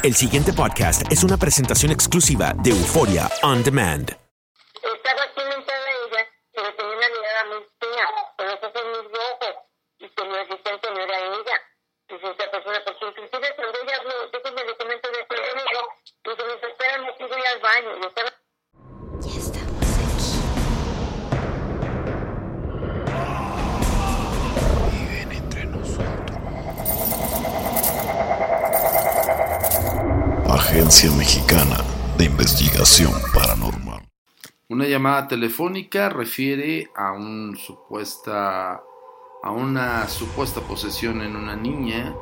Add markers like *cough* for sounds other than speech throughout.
El siguiente podcast es una presentación exclusiva de Euforia On Demand. Estaba aquí mentada ella, pero tenía una mirada muy fea, con los ojos muy rojos, y decían que no era ella. Dice esta persona, Agencia Mexicana de Investigación Paranormal. Una llamada telefónica refiere a un supuesta a una supuesta posesión en una niña,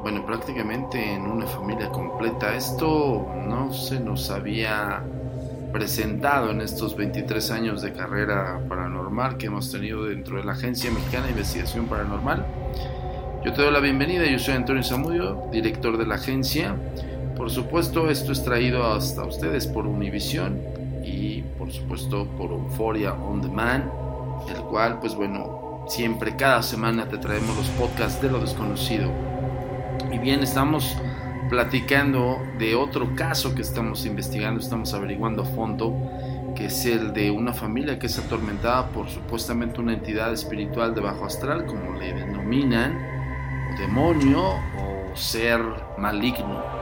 bueno, prácticamente en una familia completa. Esto no se nos había presentado en estos 23 años de carrera paranormal que hemos tenido dentro de la Agencia Mexicana de Investigación Paranormal. Yo te doy la bienvenida, yo soy Antonio Zamudio, director de la agencia. Por supuesto, esto es traído hasta ustedes por Univision y por supuesto por Euphoria On Demand, el cual, pues bueno, siempre cada semana te traemos los podcasts de lo desconocido. Y bien, estamos platicando de otro caso que estamos investigando, estamos averiguando a fondo, que es el de una familia que es atormentada por supuestamente una entidad espiritual de bajo astral, como le denominan, demonio o ser maligno.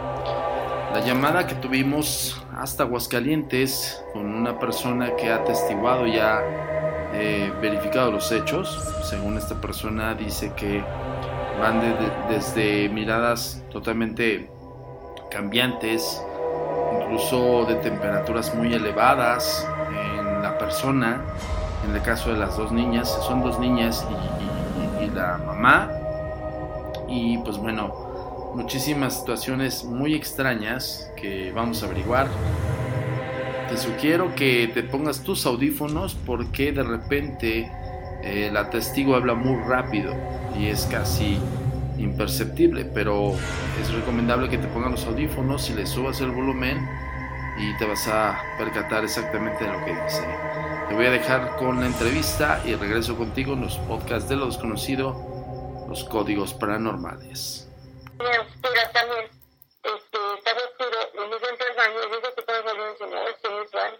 La llamada que tuvimos hasta Aguascalientes con una persona que ha atestiguado ya eh, verificado los hechos. Según esta persona dice que van de- de- desde miradas totalmente cambiantes, incluso de temperaturas muy elevadas en la persona. En el caso de las dos niñas, son dos niñas y, y- y la mamá. Y pues bueno, muchísimas situaciones muy extrañas que vamos a averiguar. Te sugiero que te pongas tus audífonos porque de repente eh, la testigo habla muy rápido y es casi imperceptible, pero es recomendable que te pongas los audífonos y le subas el volumen y te vas a percatar exactamente de lo que dice. Te voy a dejar con la entrevista y regreso contigo en los podcasts de lo desconocido, los códigos paranormales. muy oscura también. Este, estaba oscuro, y me entró al baño, y dice que todo salió enseñado, es muy raro.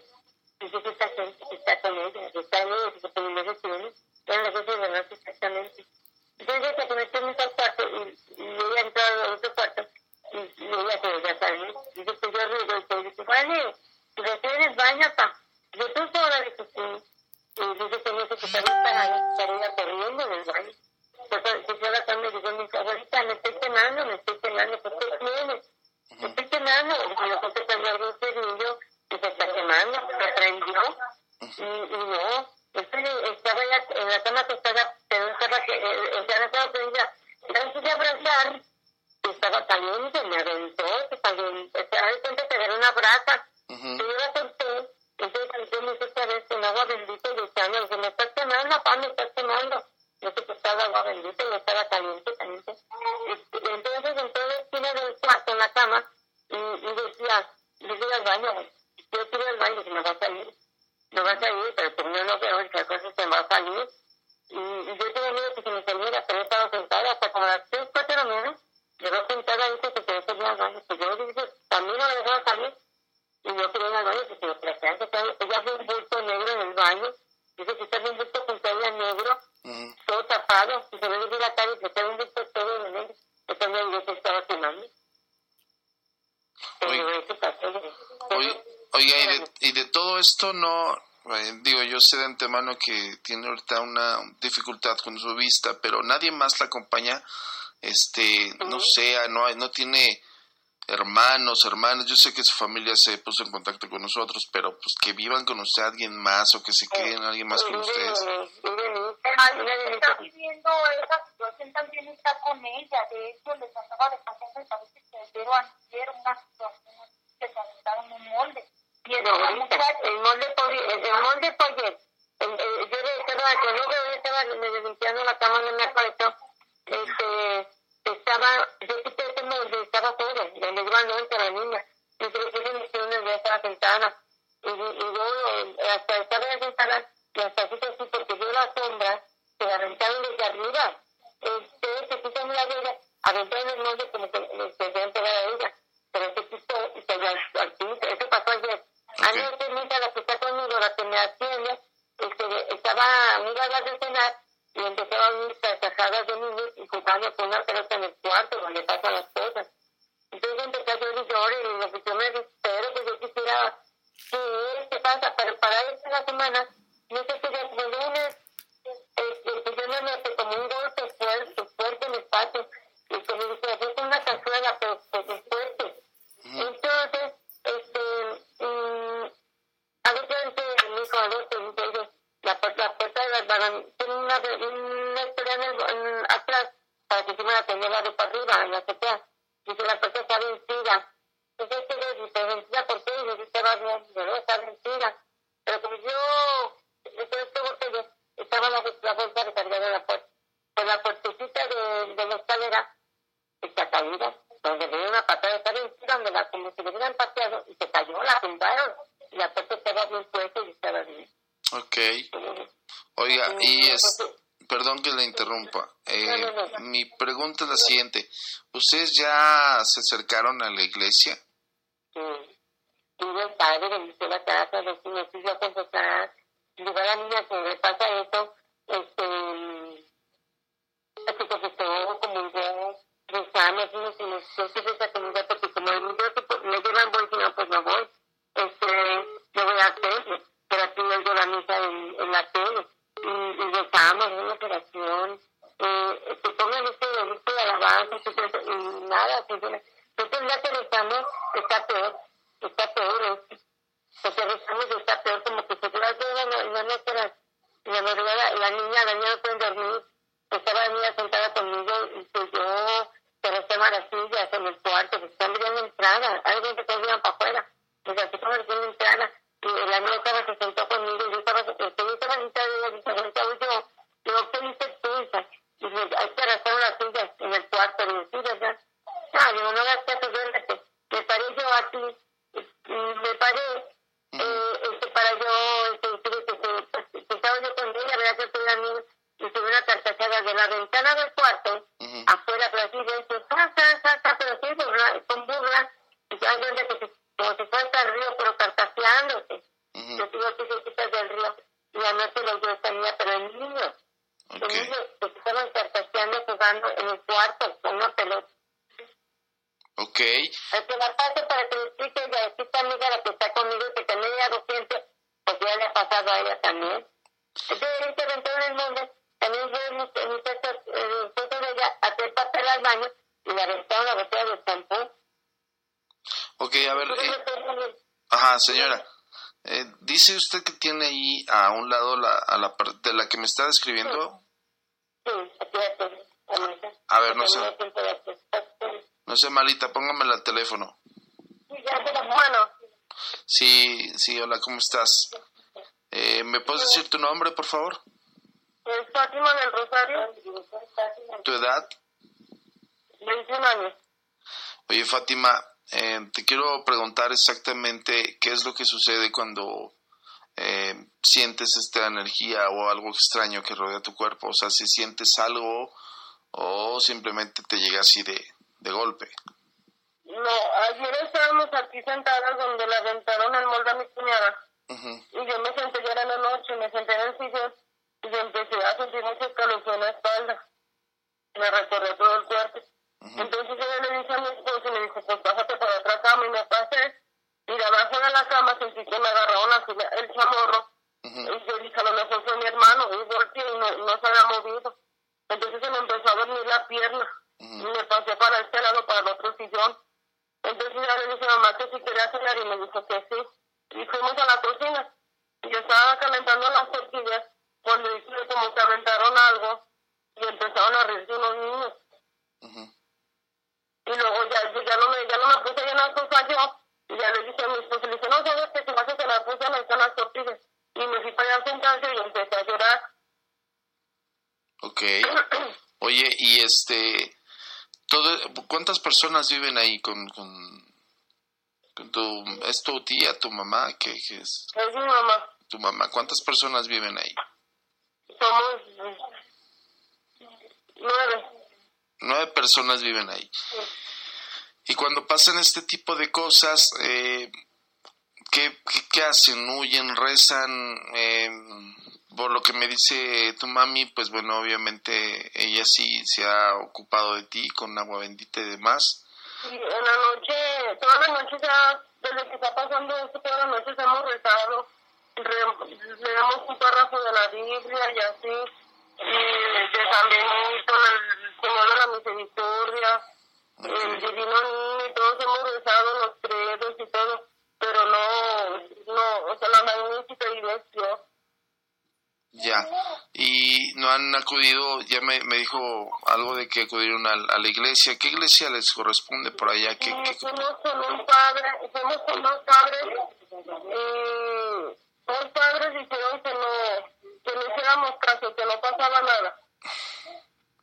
Dice que esta gente que está con ella, que está en ella, que se pone medio tiene, eran las 12 de la noche exactamente. Entonces ella se metió en al cuarto y, y ella entró al otro cuarto y, y ella se volvió a salir. Dice que yo ruido y todo, dice, vale, pues estoy en el baño, pa. Yo tú sola, dice, sí. Y dice que no sé que estaba para para ella corriendo en el baño. Pues se fue a la cama y dijo, mi abuelita, me estoy quemando, me estoy quemando, ¿por qué tienes? Me estoy quemando. Y yo creo que tenía algún cerillo y se está quemando, se prendió. Y, y no, entonces estaba ya en la cama acostada, pero estaba, que, eh, o sea, no estaba prendida. Entonces de abrazar, y estaba caliente, me aventó, se caliente. Se da cuenta que era una brasa. Y yo la solté, entonces yo me hice otra vez con agua bendita y echando, dije, me estás quemando, papá, me estás quemando. Yo sé que estaba agua bendita y estaba caliente, caliente. Y, y entonces entró en la esquina del cuarto, en la cama, y, y decía, yo voy al baño, güey. yo quiero ir al baño, que me va a salir. Me va a salir, pero pues no lo veo, esa cosa se me va a salir. Y, y yo tenía miedo que se me saliera, pero estaba sentada hasta como las 3, 4 de la mañana. Llegó sentada y dice que se al baño. Pues yo dije, también no me dejaba salir. Y yo quería ir al baño, porque me platicaba que estaba- ella vio un bulto negro en el baño. Dice que estaba un bulto con toalla negro, todo tapado. Y se ve desde la calle que estaba un bulto todo de negro. Que también yo se estaba quemando. Oye. Oye, y de, y de todo esto no, digo, yo sé de antemano que tiene ahorita una dificultad con su vista, pero nadie más la acompaña, este, no sé, no, hay- no tiene hermanos, hermanas, yo sé que su familia se puso en contacto con nosotros, pero pues que vivan con usted alguien más o que se queden alguien más con ustedes. Y, y yo eh, hasta estaba sentada, y hasta así, así, porque vio la sombra, se la aventaron desde arriba. Este, se puso en la rueda, aventaron el molde como que le se habían pegado a ella. me atiende, este, estaba, me iba a dar de cenar y empezaba a oír carcajadas de niños y jugando con una pelota en el cuarto donde pasan las cosas. Entonces empecé a llorar y llorar y le digo, pues yo me desespero, pues yo quisiera, ¿qué, ¿qué pasa? Pero para esta la semana, no sé qué día de lunes, este, pues yo me noté como un golpe fuerte, fuerte en el patio, y que me dice, fue con una cazuela, pero pues fuerte. Entonces, este, mm, a veces dice mi hijo, a veces dice ellos, la, pu- la puerta de las ventanas tiene una, una historia en el, en- atrás para que se me la tenga la de para arriba, en la azotea. Dice, la puerta está vencida. Entonces, ¿qué le dice? ¿Vencida por qué? Y le dice, va bien, dice, no, está vencida. Pero como yo, después de este yo estaba la, la bolsa recargada en la puerta. Pues la puertecita de, de la escalera está caída, donde le dio una patada, está vencida, donde la, hubieran pateado, y se cayó, la tumbaron. Y la puerta estaba bien puesta y estaba bien. Ok. Oiga, y es, perdón que le interrumpa. Eh, mi pregunta es la siguiente. ¿Ustedes ya se acercaron a la iglesia? Sí. Tuve el padre, bendició la casa, los me fui a confesar. Digo a la niña que le pasa eso, este, se confesó, comulgó, rezamos, unos y nos yo sí reza comulgar, porque como el niño que pues, me llevan voy, si no, pues no voy. Este, yo voy a hacer, pero aquí yo la misa en, en la tele. Y, y rezamos, una operación, eh, se pongan este delito de alabanza, y todo eso, y nada, funciona. Entonces ya que rezamos, está peor, está peor esto. Porque rezamos y está peor, como que se queda toda la, la noche, la, la madrugada, la niña, la niña no puede dormir, estaba la niña sentada conmigo y pues yo se rezaba las sillas en el cuarto, pues están bien entrada, alguien que iban para afuera, pues así como recién entrada, y la niña estaba, se sentó conmigo y yo estaba, este, yo estaba sentada y ella se sentó yo, digo, ¿qué dices tú, hija? Y dice, hay que arrastrar las sillas en el cuarto, digo, sí, ¿verdad? No, no hagas caso, duérmete. Me yo aquí, y me paré, a un lado la, a la de la que me está describiendo. Sí. A ver, no sé. No sé, malita, póngamela al teléfono. Bueno, Sí, sí, hola, ¿cómo estás? Eh, ¿Me puedes decir tu nombre, por favor? es Fátima del Rosario, ¿Tu edad? 21 años. Oye, Fátima, eh, te quiero preguntar exactamente qué es lo que sucede cuando eh, sientes esta energía o algo extraño que rodea tu cuerpo. O sea, si sientes algo o simplemente te llega así de, de golpe. No, ayer estábamos aquí sentadas donde le aventaron el molde a mi cuñada. Y yo me senté ya era la noche, me senté en el sillón y yo empecé a sentir mucho escalofrío en la espalda. Me recorrió todo el cuerpo. Entonces yo le dije a mi esposo y me dijo, pues pásate para otra cama y me pasé. Y de abajo de la cama sentí que me agarraron así el chamorro. Y yo dije, a lo mejor fue mi hermano. Y volteé y no, no se había movido. Entonces se me empezó a dormir la pierna. Y me pasé para este lado, para el otro sillón. Entonces ya le dije a mamá que si quería cenar y me dijo que sí. Y fuimos a la cocina. Y yo estaba calentando las tortillas cuando dije como que aventaron algo y empezaron a reírse unos niños. Y luego ya, ya no me, ya no me puse bien cosas yo. Y ya le dije a mi esposo, le dije, no, sabes que si vas a hacer las cosas, me están las tortillas. Y me fui para allá sentarse y empecé a llorar. Ok. Oye, y este, todo, ¿cuántas personas viven ahí con, con, con tu, es tu tía, tu mamá, que es Es mi mamá. tu mamá? ¿Cuántas personas viven ahí? Somos mm, nueve. Nueve personas viven ahí. Y cuando pasan este tipo de cosas, eh, ¿qué, qué, hacen? ¿Huyen? ¿Rezan? Eh, por lo que me dice tu mami, pues bueno, obviamente ella sí se ha ocupado de ti con agua bendita y demás. Y en la noche, todas las noches ya, desde que está pasando esto, todas las noches hemos rezado, re- leemos un párrafo de la Biblia y así, y de San Benito, el Señor de la Misericordia, el Divino Niño, y todos hemos rezado los credos y todo, pero no, no, o sea, la magnífica iglesia. Ya. Y no han acudido, ya me, me dijo algo de que acudieron a, a la iglesia. ¿Qué iglesia les corresponde por allá? ¿Qué, qué- fuimos con un padre, fuimos con dos padres, y dos padres dijeron que no, que no hiciéramos caso, que no pasaba nada.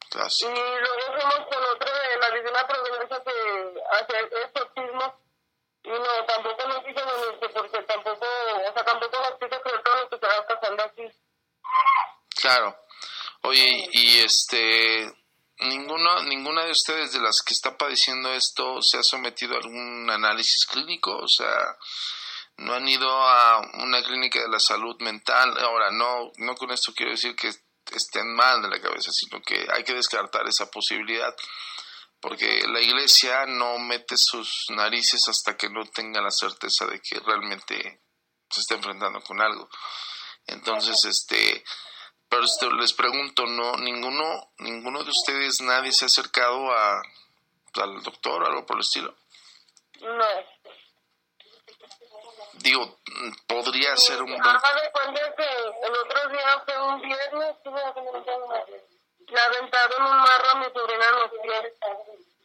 clase? Y luego fuimos con otro de la Divina Providencia que hace exorcismo, y no, tampoco nos venirse, porque tampoco, o sea, tampoco nos quiso creer todo lo que estaba pasando aquí. Claro. Oye, y este, ninguno, ninguna de ustedes de las que está padeciendo esto se ha sometido a algún análisis clínico, o sea, no han ido a una clínica de la salud mental. Ahora, no, no con esto quiero decir que estén mal de la cabeza, sino que hay que descartar esa posibilidad, porque la iglesia no mete sus narices hasta que no tenga la certeza de que realmente se está enfrentando con algo. Entonces, este, pero esto les pregunto, no, ninguno, ninguno de ustedes, nadie se ha acercado a al doctor o algo por el estilo. No. Digo, podría ser un buen, de que el otro día fue un viernes, tuve que le aventaron un marro a mi sobrina en los pies.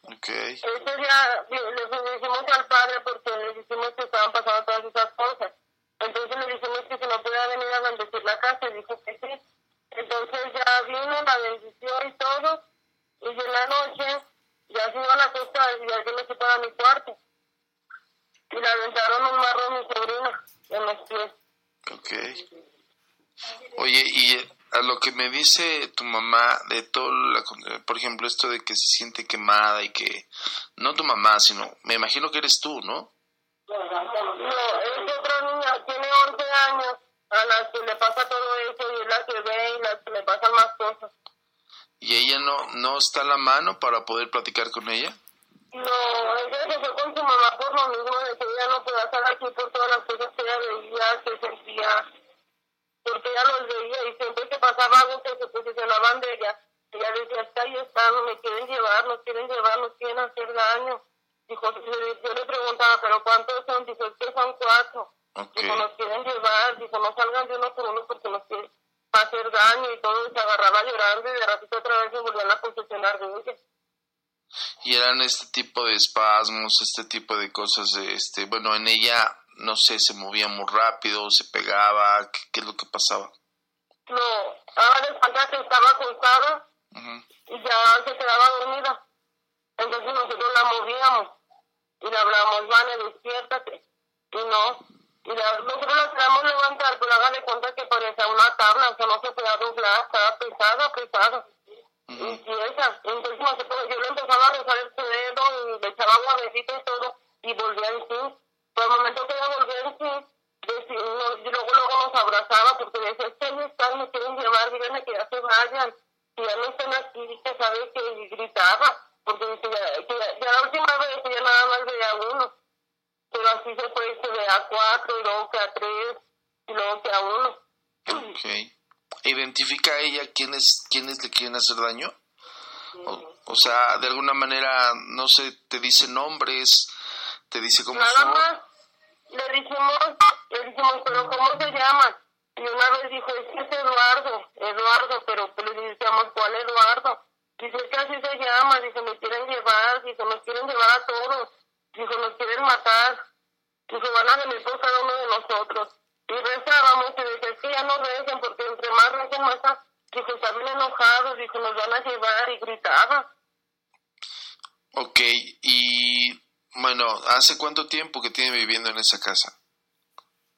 ok, Ese día le le dijimos al padre porque le dijimos que estaban pasando todas esas cosas. Entonces le dijimos que si no podía venir a bendecir la casa y dijo que sí. Entonces ya vino la bendición y todo. Y en la noche ya se iba a la costa y ya yo me fui para mi cuarto. Y le aventaron un marro a mi sobrina en los pies. ok. Oye, y que me dice tu mamá de todo, la, por ejemplo, esto de que se siente quemada y que, no tu mamá, sino, me imagino que eres tú, ¿no? No, es otra niña, tiene 11 años, a la que le pasa todo eso y es la que ve y la que le pasan más cosas. Y ella no, no está a la mano para poder platicar con ella. No, ella se fue con su mamá por lo mismo de que ella no podía estar aquí por todas las cosas que ella veía, que sentía, porque ella los veía y siempre que pasaba algo que se posicionaban de ella, ella decía, está ahí están, me quieren llevar, nos quieren llevar, nos quieren hacer daño. Dijo, yo yo le preguntaba, pero ¿cuántos son? Dijo, es que son cuatro. Ok. Dijo, nos quieren llevar, dijo, no salgan de uno por uno porque nos quieren hacer daño y todo, y se agarraba llorando y de ratito otra vez se volvían a posicionar de ella. Y eran este tipo de espasmos, este tipo de cosas, este, bueno, en ella, no sé, se movía muy rápido, se pegaba, ¿qué, qué es lo que pasaba? No, ahora de cuenta que estaba acostada Ujú. y ya se quedaba dormida. Entonces nosotros la movíamos y le hablamos, Vane, despiértate. Y no, y la, nosotros la queríamos levantar, pero haga de cuenta que parecía una tabla, o sea, no se podía doblar, estaba pesada, pesada. Y tiesa. Entonces nosotros, yo le empezaba a rozar el dedo y le echaba guavecito y todo, y volvía en sí. Por el momento que ella volvía en sí, decí- no- y luego, luego nos abrazaba porque decía, es que están, me quieren llevar, díganme que ya se vayan. Si ya no están aquí, dice, ¿sabe que Y gritaba, porque dice, ya, que ya, ya la última vez que ya nada más veía uno. Pero así se fue, se ve a cuatro, y luego que a tres, y luego que a uno. Ok. ¿Identifica a ella quiénes, quiénes le quieren hacer daño? O, o sea, de alguna manera, no sé, te dice nombres, te dice cómo Nada son. más le dijimos, le dijimos, pero ¿cómo se llaman? Y una vez dijo, es que es Eduardo, Eduardo, pero pues le decíamos, ¿cuál Eduardo? Dice, es que así se llama, dice, me quieren llevar, dice, nos quieren llevar a todos, dice, nos quieren matar, dice, van a venir por cada uno de nosotros. Y rezábamos y decía, es que ya no recen, porque entre más recen, más está, dijo, están bien enojados, dijo, nos van a llevar, y gritaba. Ok, y bueno, ¿hace cuánto tiempo que tiene viviendo en esa casa?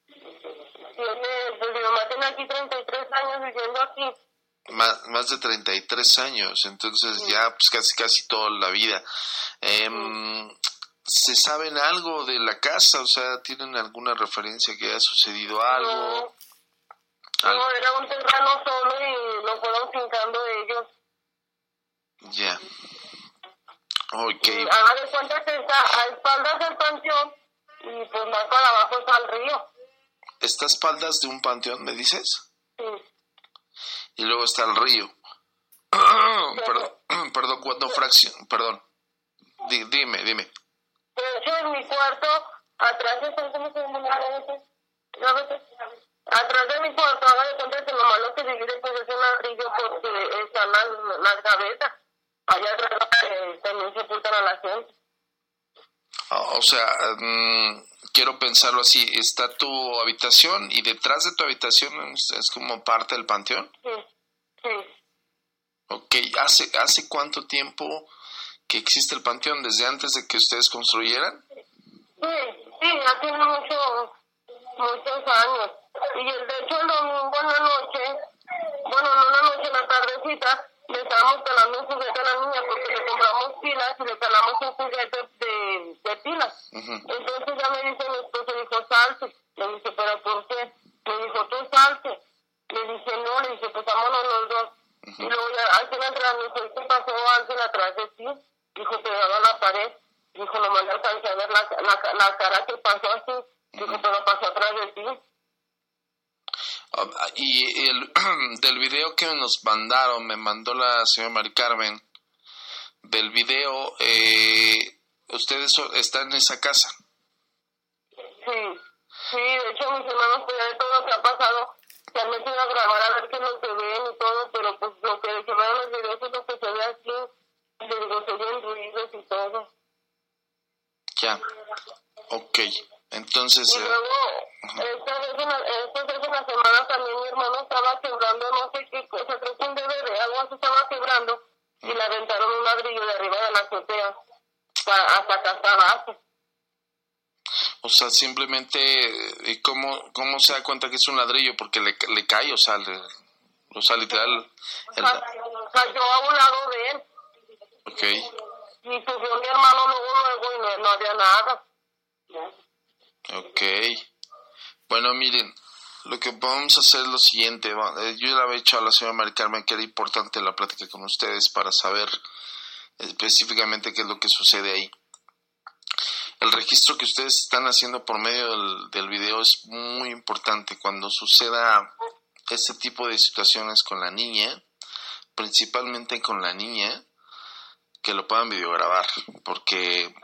Tiene, pues mi mamá tiene aquí 33 años viviendo aquí. Más, más de 33 años, entonces ya pues casi casi toda la vida. Em, ¿se saben algo de la casa? O sea, ¿tienen alguna referencia que haya sucedido algo? No, Algo. no, era un terreno solo y lo fueron fincando ellos. Ya. Ok. Y haga de cuenta que está a espaldas del panteón y pues más para abajo está el río. ¿Está a espaldas de un panteón, me dices? Sí. Y luego está el río. *clears throat* perdón, *clears throat* perdón, ¿cuándo fracción? Perdón. Di- dime, dime. De hecho, en mi cuarto, atrás está, ¿cómo se llama? ¿Ya ves? Atrás de mi cuarto, haga de cuenta que nomás lo que divide pues es un ladrillo porque están las, las gavetas. Allá atrás eh, también sepultan a la gente. Ah, O sea, mm, quiero pensarlo así. Está tu habitación y detrás de tu habitación es, es como parte del panteón. Sí, sí. Ok, ¿hace, ¿hace cuánto tiempo que existe el panteón? ¿Desde antes de que ustedes construyeran? Sí, sí, ya tiene mucho, muchos años. Y el- de hecho el domingo en la noche, bueno, en una noche en la tardecita, le estábamos calando un juguete a la niña porque le compramos pilas y le calamos un juguete de, de pilas. Entonces ya me dice mi esposo, dijo, salte. Le dije, ¿pero por qué? Me dijo, tú salte. Le dije, no, le dije, pues vámonos los dos. Y luego ya al final atrás me dijo, ¿qué pasó Ángel atrás de ti? Dijo, pegado a la pared. Dijo, no me alcancé a ver la, la, la cara que pasó así. Dijo, pero pasó atrás de ti. Ah, Y el, *clears throat* del video que nos mandaron, me mandó la señora Mari Carmen, del video, eh, ustedes están en esa casa. Sí, sí, de hecho mis hermanos pues ya de todo lo que ha pasado se han metido a grabar a ver qué que ven y todo, pero pues lo que se ve en los videos es lo que se ve aquí. Y le digo, se oyen ruidos y todo. Ya. Ok. Entonces, Y eh, luego, esta vez, en la, esta vez en la semana también mi hermano estaba quebrando no sé qué cosa, creo que un DVD, algo así estaba quebrando, y le aventaron un ladrillo de arriba de la azotea, hasta acá hasta abajo. o sea, simplemente, ¿y cómo, ¿cómo se da cuenta que es un ladrillo? Porque le, le cae, o sea, le- o sea, literal. el- Cayó a un lado de él, ok. y subió mi hermano luego, luego, y no, no había nada. Ok. Bueno, miren, lo que vamos a hacer es lo siguiente. eh, Yo le había dicho a la señora Mari Carmen que era importante la plática con ustedes para saber específicamente qué es lo que sucede ahí. El registro que ustedes están haciendo por medio del, del video es muy importante cuando suceda este tipo de situaciones con la niña, principalmente con la niña, que lo puedan videograbar, porque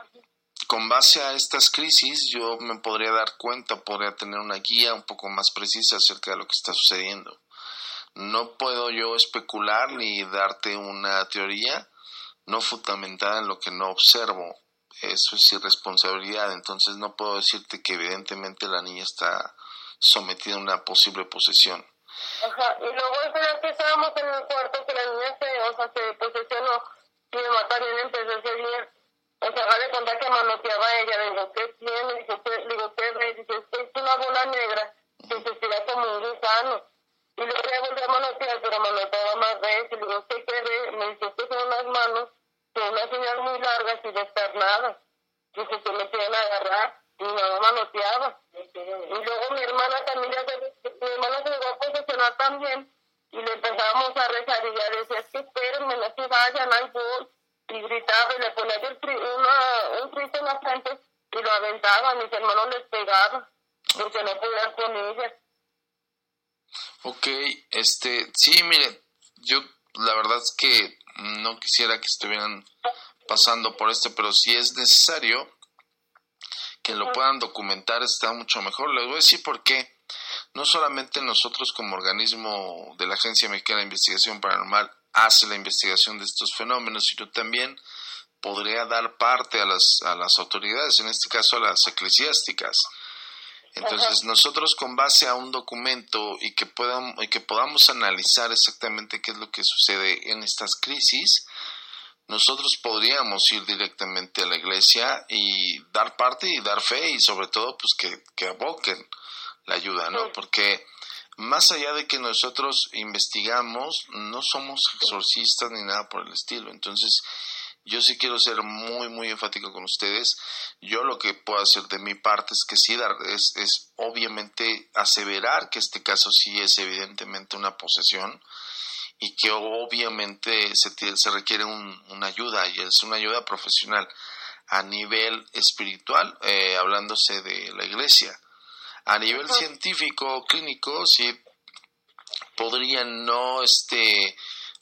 con base a estas crisis yo me podría dar cuenta, podría tener una guía un poco más precisa acerca de lo que está sucediendo. No puedo yo especular ni darte una teoría no fundamentada en lo que no observo. Eso es irresponsabilidad, entonces no puedo decirte que evidentemente la niña está sometida a una posible posesión. Ajá, y luego esa vez que estábamos en el cuarto, que la niña se, o sea, se posesionó, mi mamá también empezó. Haga de cuenta que manoteaba a ella, digo, ¿qué tiene? Dice, ¿qué? Digo, ¿qué? Dice, es una bola negra que se estira como un gusano. Y luego ya volvió a manotear, pero manoteaba más veces. Y digo, ¿qué, qué? Me dice, que son unas manos con una señal muy larga y descarnadas. Dice, que me quieren agarrar. Y mi mamá manoteaba. Y luego mi hermana también, mi hermana se llegó a posesionar también. Y le empezábamos a rezar y ya decía, es que espérenme, no se vayan, ahí voy. Y gritaba y le ponía el tri- una, un triste en la frente y lo aventaba. Mis hermanos les pegaban porque no podían con ella. Ok, este, sí, mire, yo la verdad es que no quisiera que estuvieran pasando por esto, pero si es necesario que lo puedan documentar está mucho mejor. Les voy a decir por qué. No solamente nosotros como organismo de la Agencia Mexicana de Investigación Paranormal hace la investigación de estos fenómenos, sino también podría dar parte a las, a las autoridades, en este caso a las eclesiásticas. Entonces, nosotros con base a un documento y que, puedan, y que podamos analizar exactamente qué es lo que sucede en estas crisis, nosotros podríamos ir directamente a la iglesia y dar parte y dar fe y sobre todo pues que, que aboquen la ayuda, ¿no? Porque más allá de que nosotros investigamos, no somos exorcistas ni nada por el estilo. Entonces, yo sí quiero ser muy, muy enfático con ustedes. Yo lo que puedo hacer de mi parte es que sí, es, es obviamente aseverar que este caso sí es evidentemente una posesión y que obviamente se, se requiere un- una ayuda y es una ayuda profesional a nivel espiritual, eh, hablándose de la iglesia. A nivel científico, clínico, sí podrían no este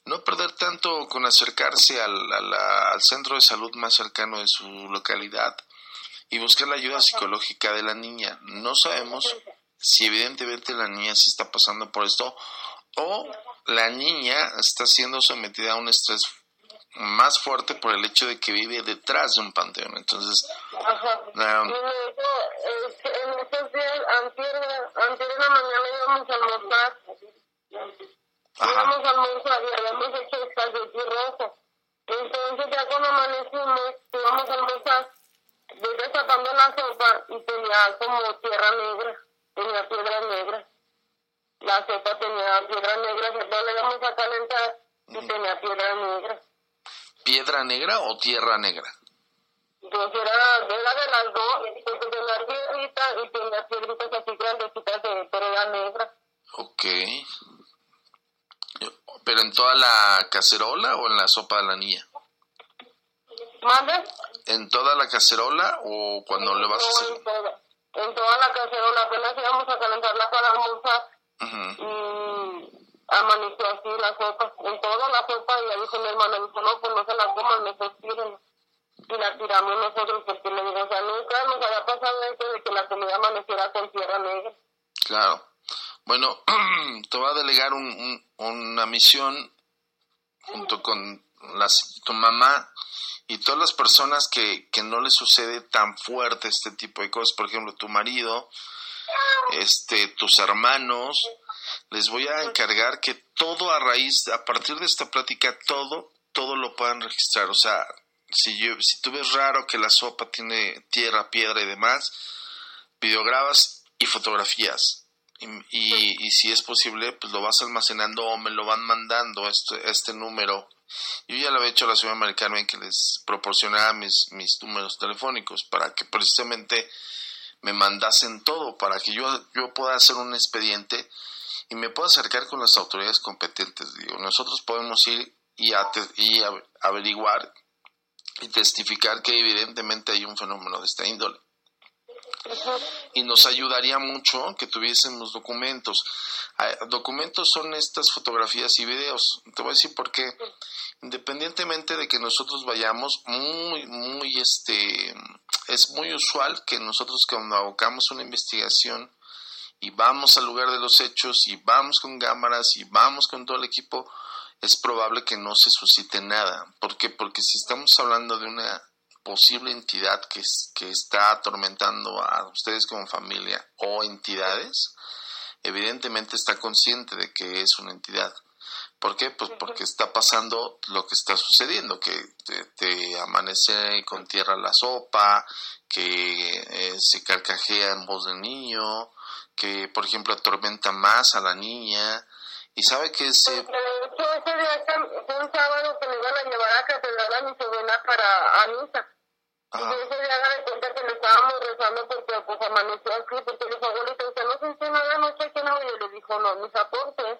no perder tanto con acercarse al, al centro de salud más cercano de su localidad y buscar la ayuda psicológica de la niña. No sabemos si evidentemente la niña se está pasando por esto o la niña está siendo sometida a un estrés más fuerte por el hecho de que vive detrás de un panteón. Entonces, Ajá. Antier, antier en la mañana íbamos a almorzar. Íbamos a almorzar y habíamos hecho espagueti rojo. Entonces ya cuando amanecimos, íbamos a almorzar, voy destapando la sopa y tenía como tierra negra, tenía piedra negra. La sopa tenía piedra negra, después le íbamos a calentar y tenía piedra negra. ¿piedra negra o tierra negra? Entonces era, era de las dos, porque tenía piedrita y tenía piedritas así grandecitas de pero era negra. Ok. ¿Pero en toda la cacerola o en la sopa de la niña? ¿Mande? ¿En toda la cacerola o cuando le vas a hacer? en toda, en toda la cacerola, apenas íbamos a calentarla para almorzar Ujú. y amaneció así la sopa, en toda la sopa y ya dijo mi hermana, dijo, no, pues no se la coman, mejor tírenla. La tiramos nosotros porque le digo, o sea, nunca nos había pasado eso de que la comida amaneciera con tierra negra. Claro. Bueno, *clears throat* te voy a delegar un- una misión junto con las, tu mamá y todas las personas que, que no les sucede tan fuerte este tipo de cosas. Por ejemplo, tu marido, este, tus hermanos. Les voy a encargar que todo a raíz, a partir de esta plática, todo, todo lo puedan registrar. O sea, si, yo, si tú ves raro que la sopa tiene tierra, piedra y demás, videograbas y fotografías. Y, y, si es posible, pues lo vas almacenando o me lo van mandando este, este número. Yo ya lo había hecho a la señora Mari que les proporcionaba mis, mis números telefónicos para que precisamente me mandasen todo, para que yo, yo pueda hacer un expediente y me pueda acercar con las autoridades competentes. Digo, nosotros podemos ir y, ate- y a- averiguar y testificar que evidentemente hay un fenómeno de esta índole y nos ayudaría mucho que tuviésemos documentos. Ah, Documentos son estas fotografías y videos. Te voy a decir por qué. Independientemente de que nosotros vayamos, muy, muy, este, es muy usual que nosotros cuando abocamos una investigación y vamos al lugar de los hechos y vamos con cámaras y vamos con todo el equipo, es probable que no se suscite nada. ¿Por qué? Porque si estamos hablando de una posible entidad que, que está atormentando a ustedes como familia o entidades, evidentemente está consciente de que es una entidad. ¿Por qué? Pues porque está pasando lo que está sucediendo, que te, te amanece con tierra la sopa, que eh, se carcajea en voz del niño, que por ejemplo atormenta más a la niña y sabe que ese... Porque de ese un sábado que me iban a llevar a catedral a mi sobrina para a misa. Ajá. Y ese día de cuenta que le estábamos rezando porque pues amaneció así, porque le dijo, abuelita, ¿usted no sintió nada anoche que no? Y yo le dijo, no, mis aportes.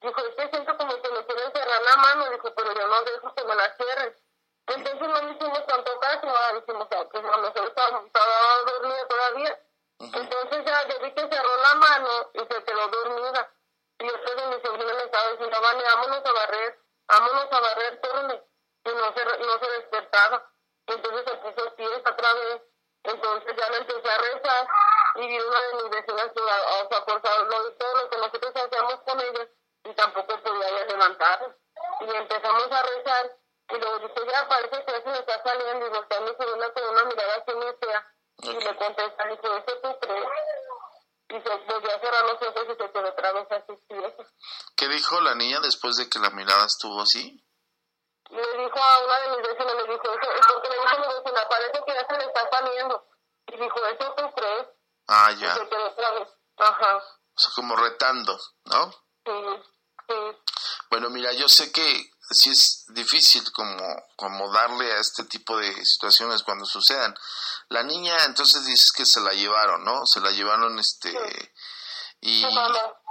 Dijo, es que siento como que me quieren cerrar la mano, dijo, pero yo no dejo que me la cierren. Entonces no le hicimos tanto caso, ah, dijimos, ah, pues a lo mejor estaba, estaba dormida todavía. Entonces ya yo vi que cerró la mano y se quedó dormida. Y después de mi sobrina le estaba diciendo, Vane, vámonos a barrer, vámonos a barrer, córrele. Y no se, no se despertaba. Entonces se puso pies otra vez. Entonces ya le empecé a rezar y vi una de mis vecinas que, o sea, por favor, lo, todo lo que nosotros hacíamos con ella y tampoco podía levantar. Y empezamos a rezar y luego dice, ya parece que eso me está saliendo y voltea a mi sobrina con una mirada así muy fea. Y le contesta, dice, ¿eso tú crees? Y se volvió a cerrar los ojos y se quedó vez así tiesa. ¿Qué dijo la niña después de que la mirada estuvo así? Le dijo a una de mis vecinas, le dijo, porque le dijo a mi vecina, parece que ya se le está saliendo. Y dijo, ¿eso tú crees? Ah, Y ya. se quedó vez. Ajá, O sea, como retando, ¿no? sí, sí. Bueno, mira, yo sé que sí es difícil como, como darle a este tipo de situaciones cuando sucedan. La niña entonces dices que se la llevaron, ¿no? Se la llevaron este y,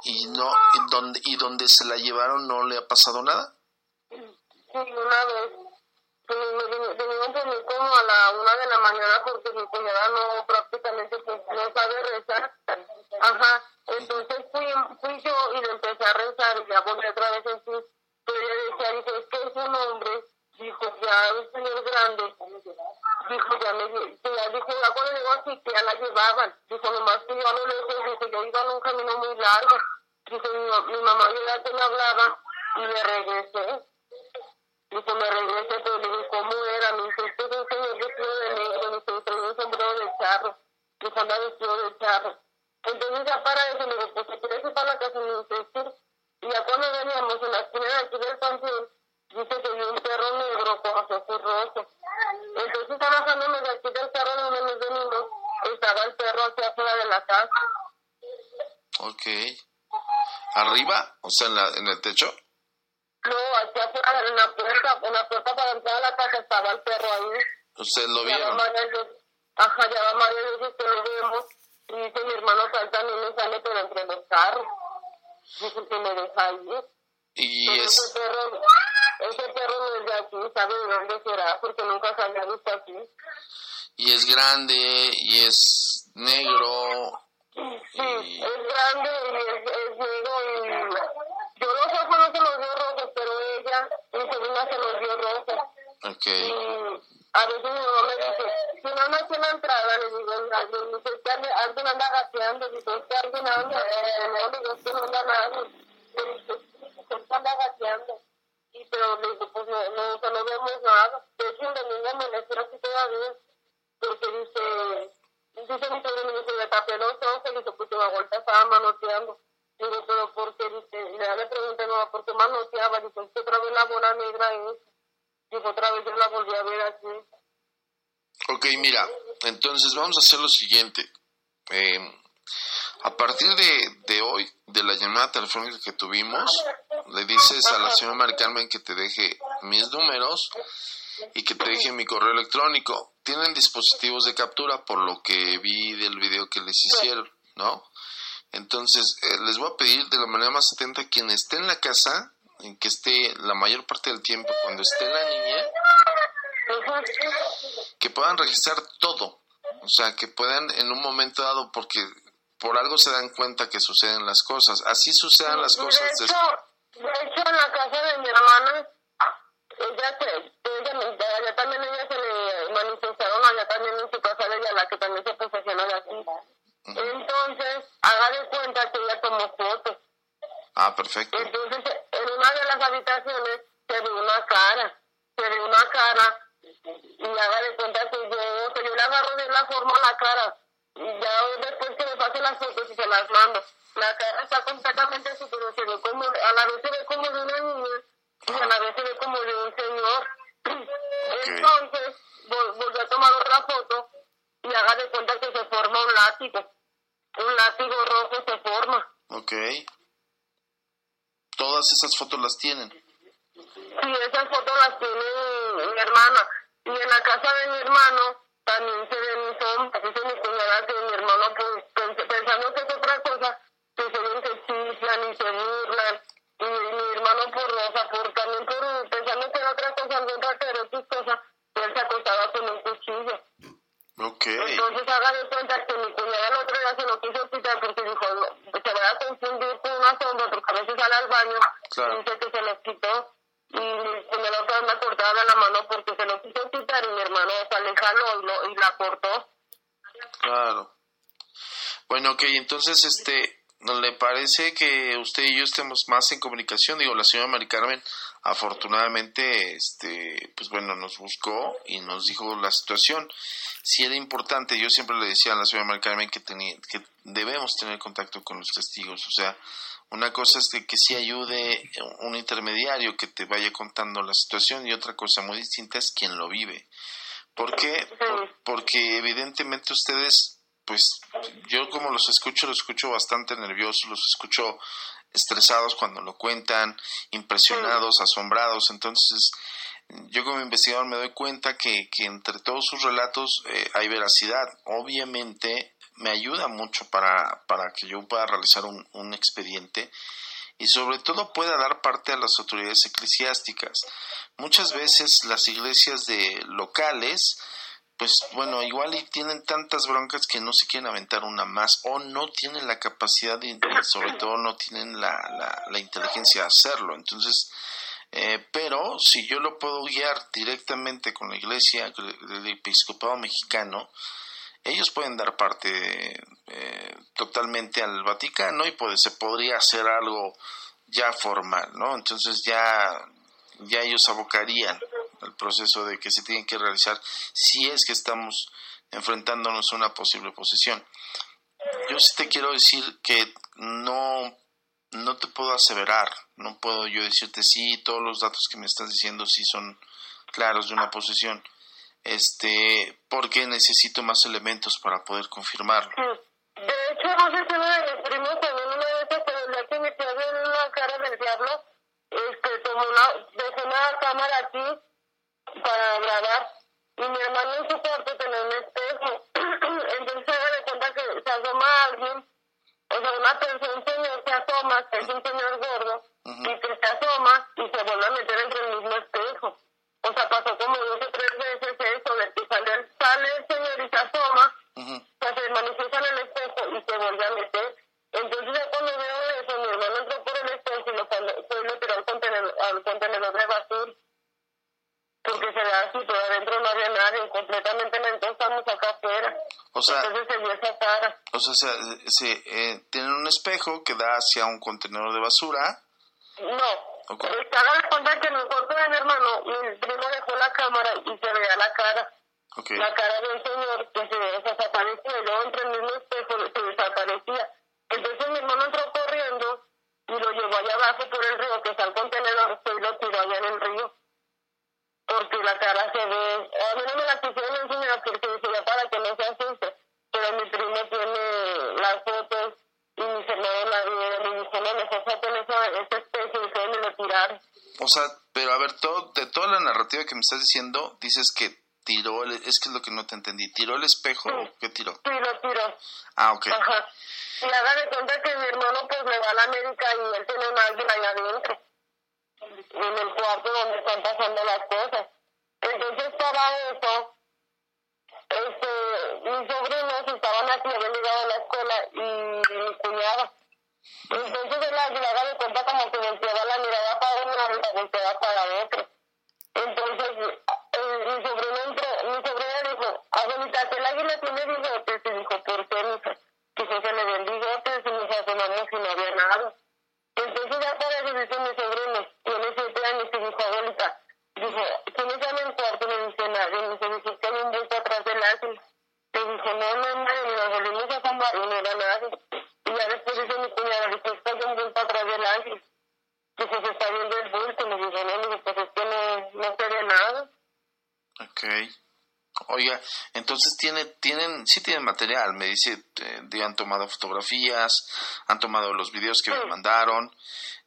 y no y donde y donde se la llevaron no le ha pasado nada. Sí, una vez. pues, Me como a la una de la mañana porque mi cuñada no prácticamente pues, no sabe rezar. Ajá. Entonces fui, fui yo y le empecé a rezar y ya volví otra vez en sí. Pero ella decía, dijo, es que es un hombre, dijo, ya es señor grande. Dijo, ya me lle- que ya dijo, ya cuando llegó así, que ya la llevaban. Dijo, nomás que yo a lo lejos, dijo, yo iba en un camino muy largo. Dijo, mi, mi mamá ya que me hablaba y me regresé. Dijo, me regresé, pero le dije, ¿cómo era? Me dijo, este es un señor vestido de negro, me dijo, traía un sombrero de charro. Dijo, anda vestido de charro. Entonces ya para eso, le digo, pues si quieres ir para la casa, me dice, sí. Y ya cuando veníamos en la esquina de aquí del panteón, dice que vi un perro negro con los ojos rojos. Entonces, bajándome de aquí del carro donde nos venimos, estaba el perro hacia afuera de la casa. Ok. Arriba, o sea, en, la, en el techo. No, hacia afuera, en la puerta, en la puerta para entrar a la casa estaba el perro ahí. Ustedes lo Ya va vieron. ajá, ya va varias veces que lo vemos. Y dice mi hermano salta, no me sale, pero entre los carros. Dice que me deja ir. Y Pero es ese perro, ese perro no es de aquí, sabe de dónde será, porque nunca había visto aquí. y es grande y es negro. Sí, Y- es grande y es, es negro y yo los ojos no se los dio rojos, pero ella, mi sobrina se los dio rojos. Y a veces mi mamá me dice, si no nació en la entrada, le digo, me dice, alguien- anda gateando, dice, que alguien anda, eh, no, le digo, que no anda nadie. Le digo, que anda gateando. Y pero le digo, pues no, no, no vemos nada. De hecho, el domingo amaneció así todavía, porque dice, dice mi sobrino, dice, le tapé los ojos, dice, pues la vuelta estaba manoteando. Digo, pero ¿por qué? Dice, le pregunté, no, ¿por qué manoteaba? Dice, es que otra vez la bola negra es. Dijo, otra vez la volví a ver así. Ok, mira, entonces vamos a hacer lo siguiente. Eh, a partir de, de hoy, de la llamada telefónica que tuvimos, le dices a la señora Mari Carmen que te deje mis números y que te deje mi correo electrónico. Tienen dispositivos de captura por lo que vi del video que les hicieron, ¿no? Entonces, eh, les voy a pedir de la manera más atenta quien esté en la casa, en que esté la mayor parte del tiempo, cuando esté la niña, que puedan registrar todo. O sea, que puedan en un momento dado, porque por algo se dan cuenta que suceden las cosas. Así sucedan las Y de cosas. hecho, de hecho, en la casa de mi hermana, ella se, ella, también ella se le manifestaron, allá también en su casa de ella, la que también se posesiona de aquí. Entonces, haga de cuenta que ella tomó fotos. Ah, perfecto. Entonces, en una de las habitaciones se ve una cara, se ve una cara, y haga de cuenta que yo, sea, yo le agarro de la forma a la cara, y ya después que me pase las fotos y se las mando. La cara está completamente así, pero se ve como, a la vez se ve como de una niña, y a la vez se ve como de un señor. Entonces, vol- volví a tomar otra foto, y haga de cuenta que se forma un látigo. Un látigo rojo se forma. Ok. Todas esas fotos las tienen. Sí, esas fotos las tiene mi hermana. Y en la casa de mi hermano también se ven sombras. Dice mi cuñada que mi hermano, pues, pens- pensando que es otra cosa, que se ven que chiflan y se burlan. Y mi hermano, por, o sea, por, también por, pensando que era otra cosa, algún ratero, cosa, él se acostaba con un cuchillo. Ok. Entonces haga de cuenta que mi cuñada el otro día se lo quiso quitar porque dijo, no, con sombra porque a veces sale al baño Claro. y dice que se lo quitó y cuñada otra vez me cortaba la mano porque se lo quiso quitar y mi hermano le jaló y, lo, y la cortó. Claro. Bueno, ok, entonces, este, ¿no le parece que usted y yo estemos más en comunicación? Digo, la señora Mari Carmen, afortunadamente, este, pues bueno, nos buscó y nos dijo la situación. Si era importante, yo siempre le decía a la señora Mari Carmen que, tenía, que debemos tener contacto con los testigos. O sea, una cosa es que, que sí ayude un intermediario que te vaya contando la situación y otra cosa muy distinta es quien lo vive. ¿Por qué? Por- porque evidentemente ustedes, pues yo como los escucho, los escucho bastante nerviosos, los escucho estresados cuando lo cuentan, impresionados, asombrados. Entonces, yo como investigador me doy cuenta que, que entre todos sus relatos eh, hay veracidad. Obviamente me ayuda mucho para, para que yo pueda realizar un, un expediente y sobre todo pueda dar parte a las autoridades eclesiásticas. Muchas veces las iglesias de locales pues bueno, igual y tienen tantas broncas que no se quieren aventar una más o no tienen la capacidad y sobre todo no tienen la, la, la inteligencia de hacerlo. Entonces, eh, pero si yo lo puedo guiar directamente con la iglesia, el episcopado mexicano, ellos pueden dar parte eh, totalmente al Vaticano y pues, se podría hacer algo ya formal, ¿no? Entonces ya, ya ellos abocarían el proceso de que se tienen que realizar si es que estamos enfrentándonos a una posible posesión. Yo sí te quiero decir que no, no te puedo aseverar, no puedo yo decirte sí, todos los datos que me estás diciendo sí son claros de una posesión, este, porque necesito más elementos para poder confirmarlo. De hecho, no sé si uno de mis primos también una vez se le que me en la cara del diablo, este, tomó una, dejó una cámara aquí para grabar y mi hermano en su cuarto tenía un espejo. Entonces se da cuenta que se asoma alguien, o sea, una persona, un señor se asoma, que es un señor gordo, y que se asoma y se vuelve a meter entre el mismo espejo. O sea, pasó como dos o tres veces eso, de que sale, sale el señor y se asoma, o sea, se manifiesta en el espejo y se vuelve a meter. Entonces ya cuando veo eso, mi hermano entró por el espejo y lo, fue, lo tiró al contenedor, al contenedor de basura porque se da así, pero adentro no había nadie, completamente entonces estamos acá afuera. O sea, entonces se vio esa cara. O sea, se, se eh, tienen un espejo que da hacia un contenedor de basura. No, okay. estaba de cuenta que el de mi hermano, mi primo dejó la cámara y se veía la cara. Okay. La cara de un señor que se desaparecía, y luego entre el mismo espejo se desaparecía. Entonces mi hermano entró corriendo y lo llevó allá abajo por el río, que está el contenedor, y lo tiró allá en el río porque la cara se ve, a mí no me la quisieron enseñar porque decía para que no se asuste, pero mi primo tiene las fotos y mis hermanos la vieron y dijo, no, mejor foto en esa especie y fue me lo tiraron. O sea, pero a ver, todo, de toda la narrativa que me estás diciendo, dices que tiró, el, es que es lo que no te entendí, ¿tiró el espejo o qué tiró? Sí, lo tiró. Ah, ok. Ajá. Y haga de cuenta que mi hermano pues le va a la América y él tiene un águila allá adentro en el cuarto donde están pasando las cosas. Entonces para eso, este, mis sobrinos estaban aquí, habían llegado a la escuela y mi cuñada. Entonces él haga de cuenta como que volteaba la mirada para uno y la volteaba para otro. Entonces eh, mi sobrino entró, mi sobrina dijo, abuelita, el águila tiene bigotes y dijo, ¿por qué? Dijo, dijo, se le ven bigotes y nos asomamos y no había nada. Entonces ya para eso dice mi sobrino, tiene siete años y dijo, abuelita, dijo, ¿quién está en el cuarto? Me dice nadie, me dice, dice que hay un bulto atrás del ángel. Le dijo, no, no, nadie, nos volvimos a asomar y no era nadie. Y ya después dice mi cuñada, dice, es que hay un bulto atrás del ángel. Dice, se está viendo el bulto. Me dice, no, me dice, pues es que no, no se ve nada. Ok. Entonces tiene, tienen, sí tienen material, me dice, eh, han tomado fotografías, han tomado los videos que me mandaron,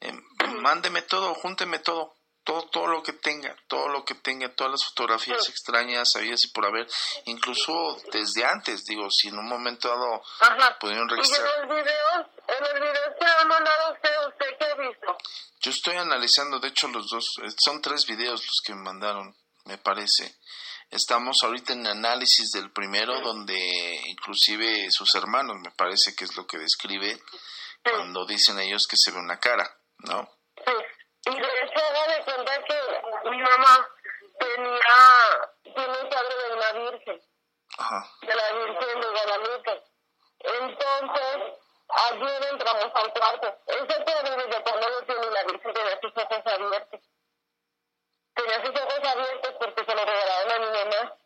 eh, *clears throat* mándeme todo, júnteme todo, todo, todo lo que tenga, todo lo que tenga, todas las fotografías extrañas, sabías y por haber, incluso desde antes, digo, si en un momento dado Ajá. pudieron registrar. ¿Y en los videos, en los videos que ha mandado usted, usted qué ha visto? Yo estoy analizando, de hecho los dos, eh, son tres videos los que me mandaron, me parece. Estamos ahorita en análisis del primero, donde inclusive sus hermanos, me parece que es lo que describe cuando dicen ellos que se ve una cara, ¿no? Sí, y de hecho haga de cuenta que mi mamá tenía, tiene un cuadro de una virgen, Ajá. de la Virgen de Guadalupe. Entonces, ayer entramos al cuarto. Ese cuadro desde cuando lo tiene la Virgen tenía sus ojos abiertos. Tenía sus ojos abiertos porque lo regalaron a mi mamá.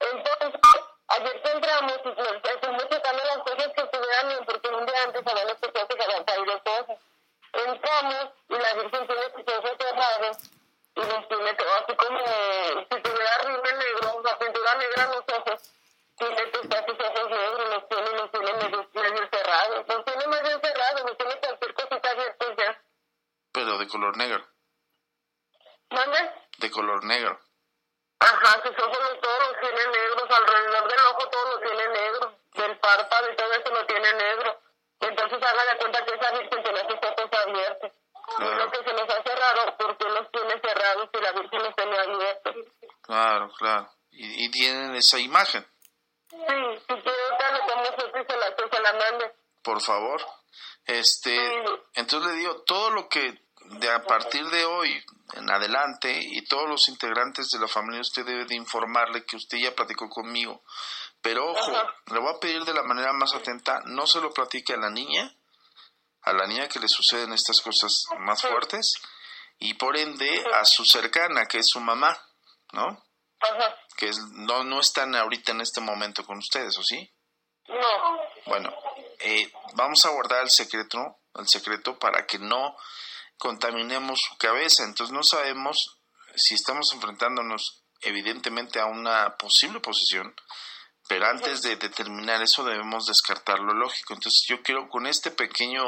Entonces, ayer que entramos y nos estuvimos checando las cosas que estuvieran bien, porque un día antes habían escuchado que se habían caído cosas. Entramos y la Virgen tiene sus ojos cerrados y nos tiene todo así como si tuviera rime negro, la pintura negra en los ojos. Tiene sus ojos negros, los tiene, los tiene medio, medio cerrados. Los tiene medio cerrados, los tiene cualquier cosita abierta ya. de color negro. ¿Mande? De color negro. Ajá, sus ojos los- todos los tiene negros, alrededor del ojo todo lo tiene negro, del párpado y todo eso lo tiene negro. Entonces haga de cuenta que esa virgen tiene sus ojos abiertos. Y Claro. lo que se nos hace raro, porque los tiene cerrados y la virgen los tiene abiertos? Claro, claro. Y, y tienen esa imagen. Sí, si quiere ahorita le tomo foto y se la, se la mande. por favor. Este, entonces le digo, todo lo que de a partir de hoy en adelante y todos los integrantes de la familia usted debe de informarle que usted ya platicó conmigo. Pero ojo, le voy a pedir de la manera más atenta, no se lo platique a la niña, a la niña que le suceden estas cosas más fuertes y por ende a su cercana, que es su mamá, ¿no? Ajá. Que es, no, no están ahorita en este momento con ustedes, ¿o sí? No. Bueno, eh, vamos a guardar el secreto, el secreto para que no contaminemos su cabeza. Entonces no sabemos si estamos enfrentándonos evidentemente a una posible posesión, pero antes de determinar eso debemos descartar lo lógico. Entonces yo quiero con este pequeño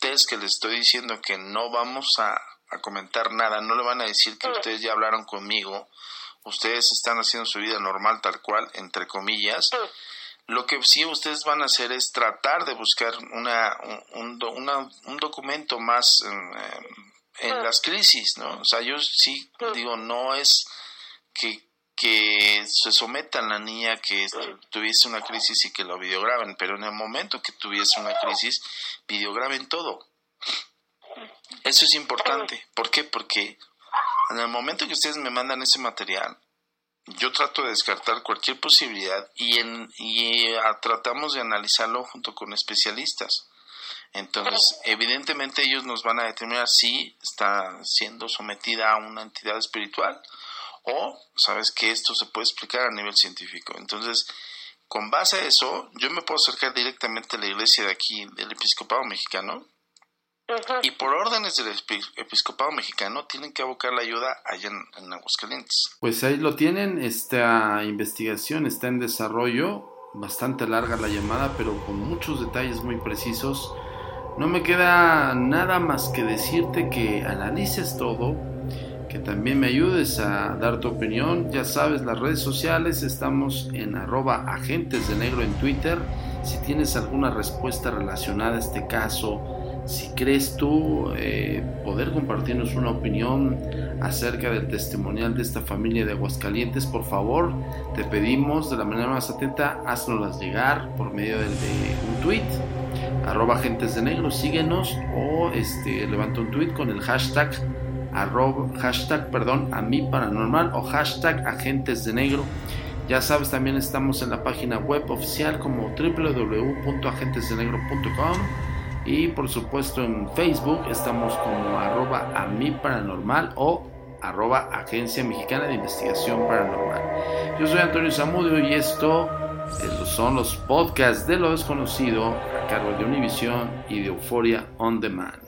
test que les estoy diciendo que no vamos a, a comentar nada, no le van a decir que ustedes ya hablaron conmigo, ustedes están haciendo su vida normal tal cual, entre comillas. Lo que sí ustedes van a hacer es tratar de buscar una, un, un do- una- un documento más en, en las crisis, ¿no? O sea, yo sí digo, no es que, que se sometan la niña que tuviese una crisis y que lo videograben, pero en el momento que tuviese una crisis, videograben todo. Eso es importante. ¿Por qué? Porque en el momento que ustedes me mandan ese material, yo trato de descartar cualquier posibilidad y, en, y eh, tratamos de analizarlo junto con especialistas. Entonces, evidentemente ellos nos van a determinar si está siendo sometida a una entidad espiritual o sabes que esto se puede explicar a nivel científico. Entonces, con base a eso, yo me puedo acercar directamente a la iglesia de aquí, del episcopado mexicano, y por órdenes del epi- episcopado mexicano tienen que abocar la ayuda allá en, en Aguascalientes. Pues ahí lo tienen, esta investigación está en desarrollo, bastante larga la llamada, pero con muchos detalles muy precisos. No me queda nada más que decirte que analices todo, que también me ayudes a dar tu opinión. Ya sabes, las redes sociales estamos en arroba agentes de negro en Twitter. Si tienes alguna respuesta relacionada a este caso, si crees tú eh, poder compartirnos una opinión acerca del testimonial de esta familia de Aguascalientes, por favor, te pedimos de la manera más atenta, haznoslas llegar por medio de un tweet, arroba agentes de negro, síguenos o este, levanta un tweet con el hashtag, arroba, hashtag, perdón, a mí paranormal o hashtag agentes de negro. Ya sabes, también estamos en la página web oficial como www.agentesdenegro.com y por supuesto en Facebook estamos como arroba a mí paranormal o arroba agencia mexicana de investigación paranormal. Yo soy Antonio Zamudio y esto eh, son los podcasts de lo desconocido a cargo de Univision y de Euforia On Demand.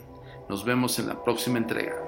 Nos vemos en la próxima entrega.